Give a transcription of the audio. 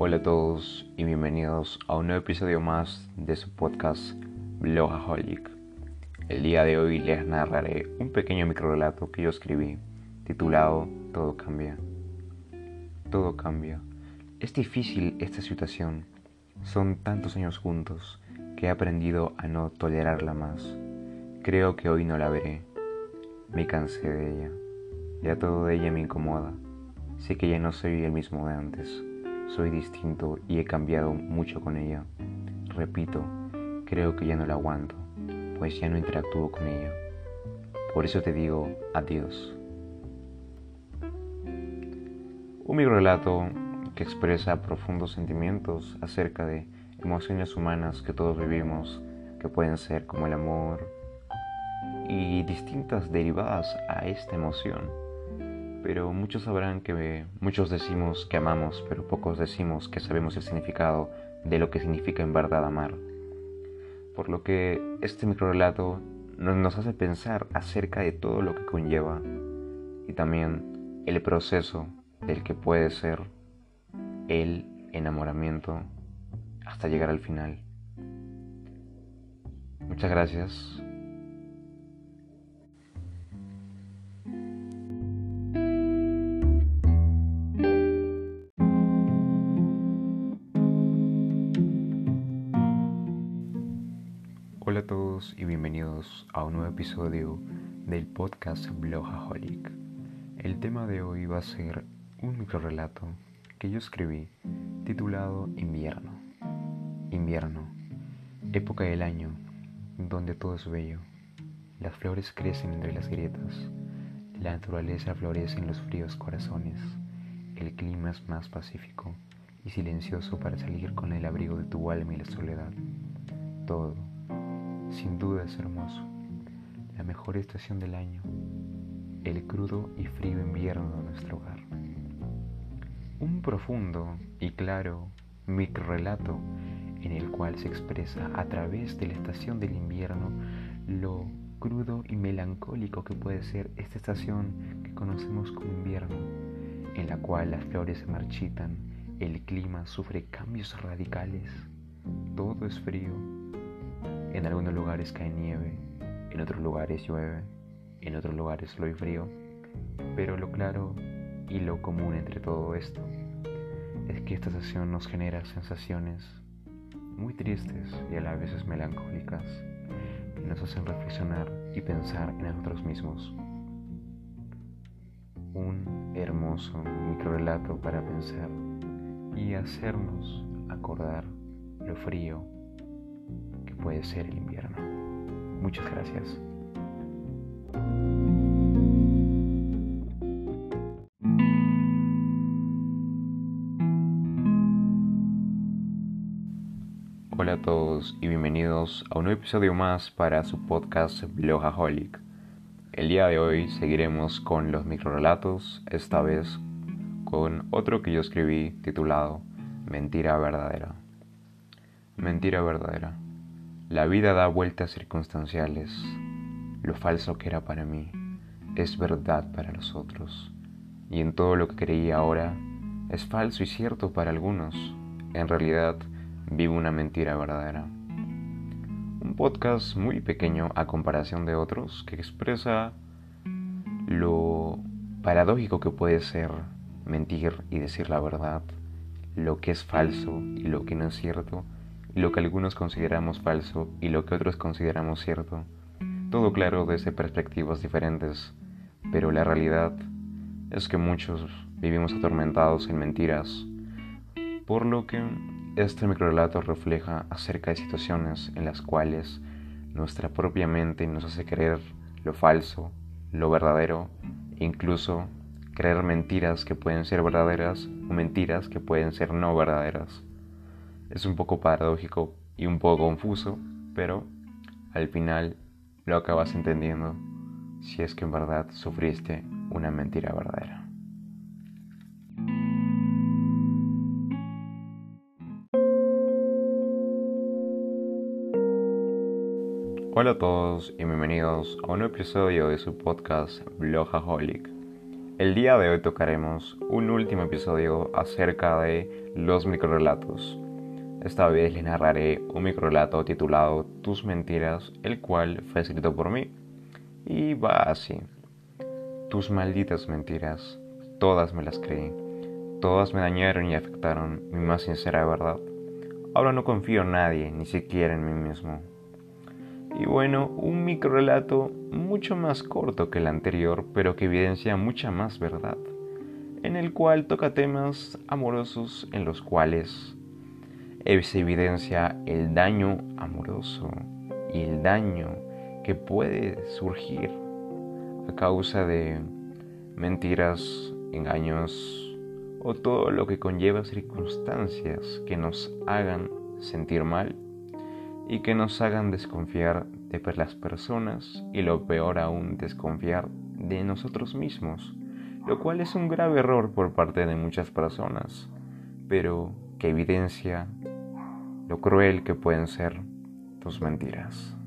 Hola a todos y bienvenidos a un nuevo episodio más de su podcast Blogaholic. El día de hoy les narraré un pequeño microrelato que yo escribí titulado Todo cambia. Todo cambia. Es difícil esta situación. Son tantos años juntos que he aprendido a no tolerarla más. Creo que hoy no la veré. Me cansé de ella. Ya todo de ella me incomoda. Sé que ya no soy el mismo de antes. Soy distinto y he cambiado mucho con ella. Repito, creo que ya no la aguanto, pues ya no interactúo con ella. Por eso te digo adiós. Un microrelato que expresa profundos sentimientos acerca de emociones humanas que todos vivimos, que pueden ser como el amor y distintas derivadas a esta emoción pero muchos sabrán que muchos decimos que amamos, pero pocos decimos que sabemos el significado de lo que significa en verdad amar. Por lo que este microrelato nos hace pensar acerca de todo lo que conlleva y también el proceso del que puede ser el enamoramiento hasta llegar al final. Muchas gracias. Hola a todos y bienvenidos a un nuevo episodio del podcast Blogaholic. El tema de hoy va a ser un microrelato que yo escribí titulado Invierno. Invierno, época del año donde todo es bello. Las flores crecen entre las grietas, la naturaleza florece en los fríos corazones, el clima es más pacífico y silencioso para salir con el abrigo de tu alma y la soledad. Todo sin duda es hermoso, la mejor estación del año, el crudo y frío invierno de nuestro hogar. Un profundo y claro microrelato en el cual se expresa a través de la estación del invierno lo crudo y melancólico que puede ser esta estación que conocemos como invierno, en la cual las flores se marchitan, el clima sufre cambios radicales, todo es frío en algunos lugares cae nieve, en otros lugares llueve, en otros lugares solo hay frío, pero lo claro y lo común entre todo esto es que esta estación nos genera sensaciones muy tristes y a la vez melancólicas que nos hacen reflexionar y pensar en nosotros mismos. Un hermoso microrelato para pensar y hacernos acordar lo frío puede ser el invierno. Muchas gracias. Hola a todos y bienvenidos a un nuevo episodio más para su podcast Blogaholic. El día de hoy seguiremos con los microrelatos, esta vez con otro que yo escribí titulado Mentira verdadera. Mentira verdadera. La vida da vueltas circunstanciales. Lo falso que era para mí es verdad para los otros. Y en todo lo que creía ahora es falso y cierto para algunos. En realidad vivo una mentira verdadera. Un podcast muy pequeño a comparación de otros que expresa lo paradójico que puede ser mentir y decir la verdad, lo que es falso y lo que no es cierto lo que algunos consideramos falso y lo que otros consideramos cierto. Todo claro desde perspectivas diferentes, pero la realidad es que muchos vivimos atormentados en mentiras, por lo que este microrelato refleja acerca de situaciones en las cuales nuestra propia mente nos hace creer lo falso, lo verdadero, e incluso creer mentiras que pueden ser verdaderas o mentiras que pueden ser no verdaderas. Es un poco paradójico y un poco confuso, pero al final lo acabas entendiendo si es que en verdad sufriste una mentira verdadera. Hola a todos y bienvenidos a un episodio de su podcast Blogaholic. El día de hoy tocaremos un último episodio acerca de los microrelatos. Esta vez les narraré un microrelato titulado Tus mentiras, el cual fue escrito por mí. Y va así. Tus malditas mentiras, todas me las creí. Todas me dañaron y afectaron mi más sincera verdad. Ahora no confío en nadie, ni siquiera en mí mismo. Y bueno, un microrelato mucho más corto que el anterior, pero que evidencia mucha más verdad, en el cual toca temas amorosos en los cuales se evidencia el daño amoroso y el daño que puede surgir a causa de mentiras, engaños o todo lo que conlleva circunstancias que nos hagan sentir mal y que nos hagan desconfiar de las personas y lo peor aún desconfiar de nosotros mismos, lo cual es un grave error por parte de muchas personas, pero que evidencia lo cruel que pueden ser tus mentiras.